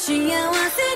需要我的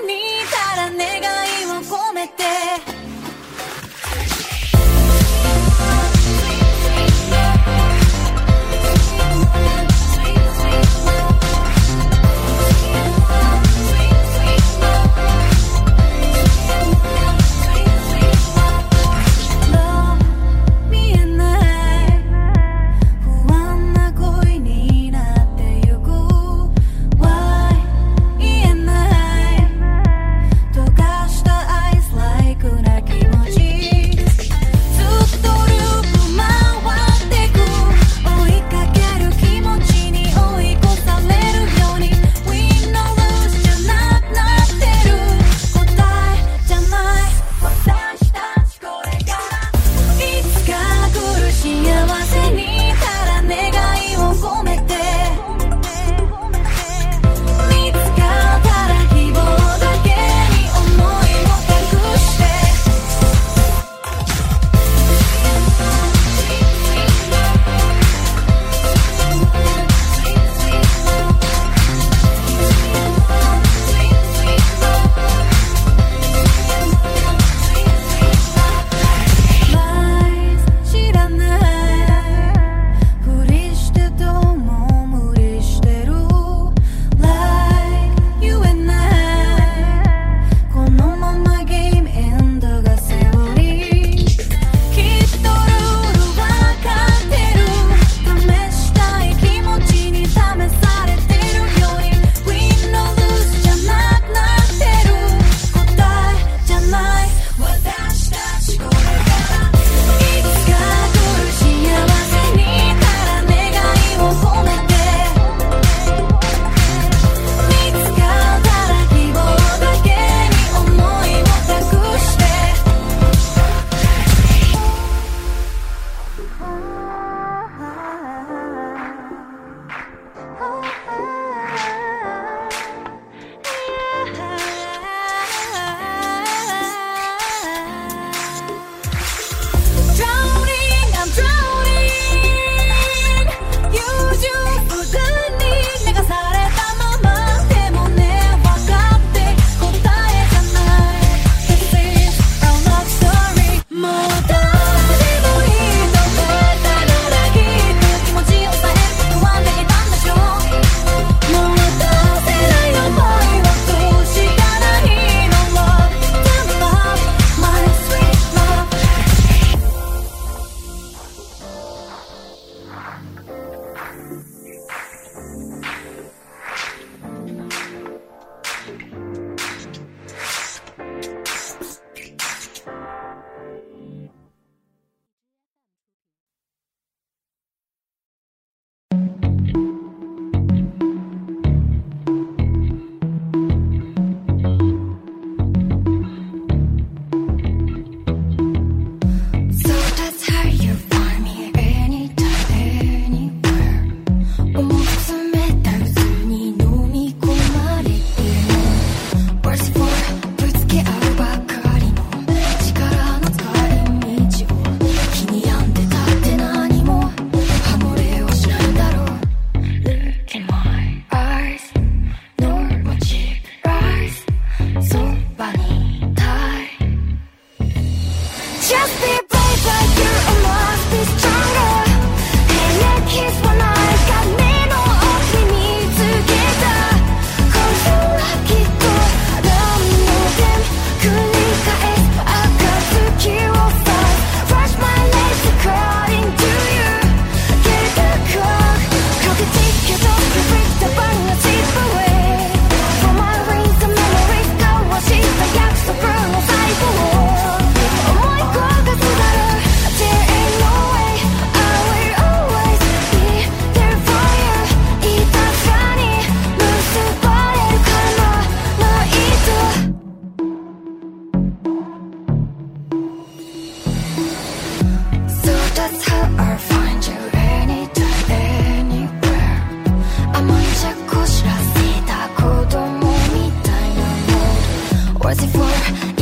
was it for?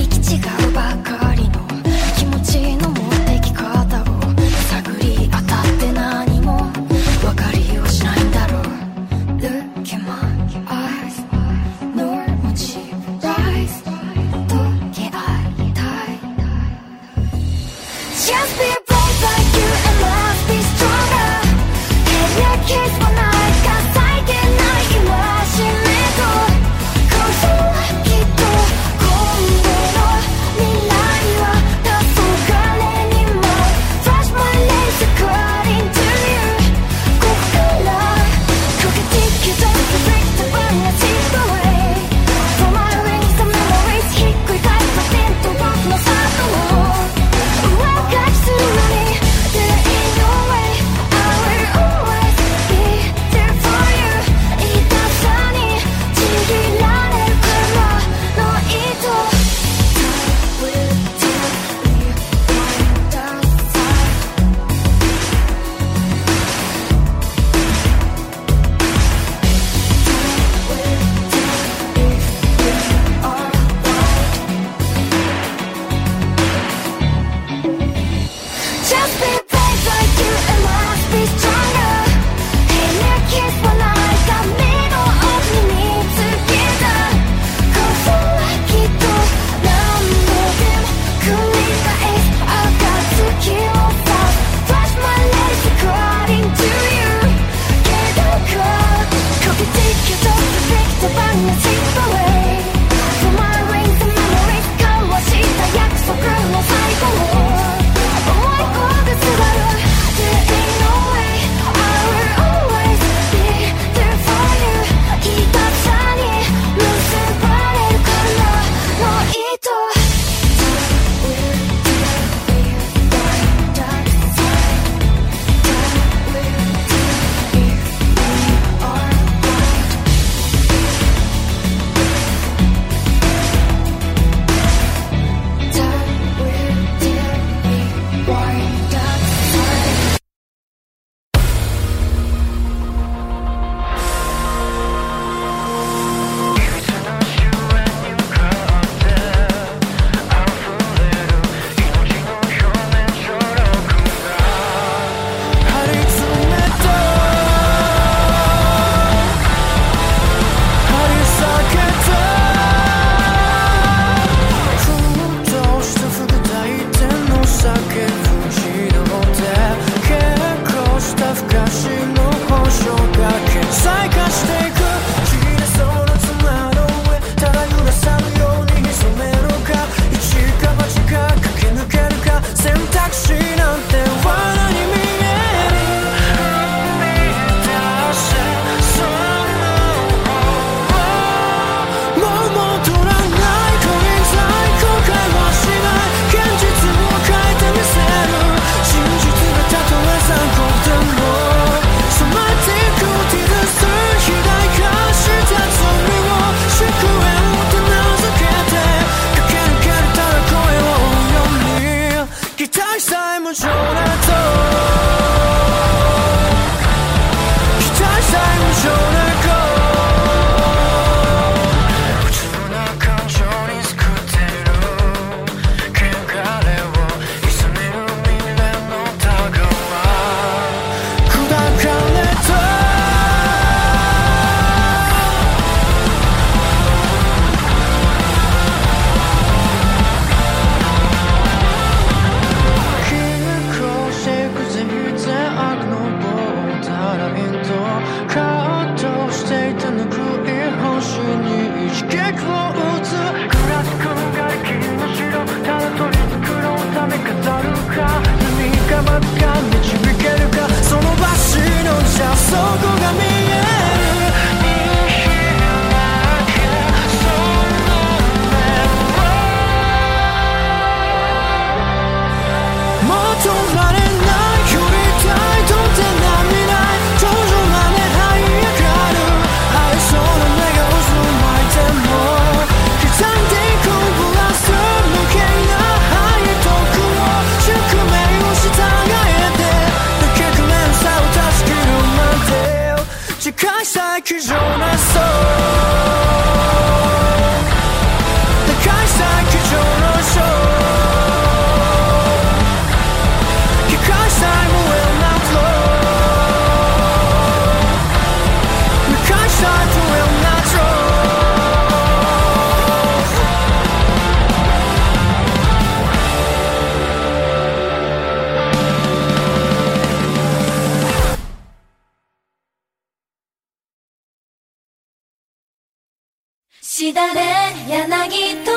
しだれ柳時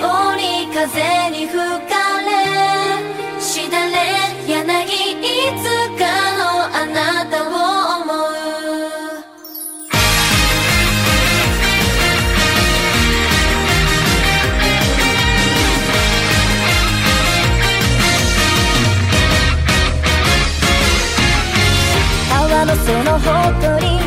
折風に吹かれ。しだれ柳いつかのあなたを思う。川のそのほとり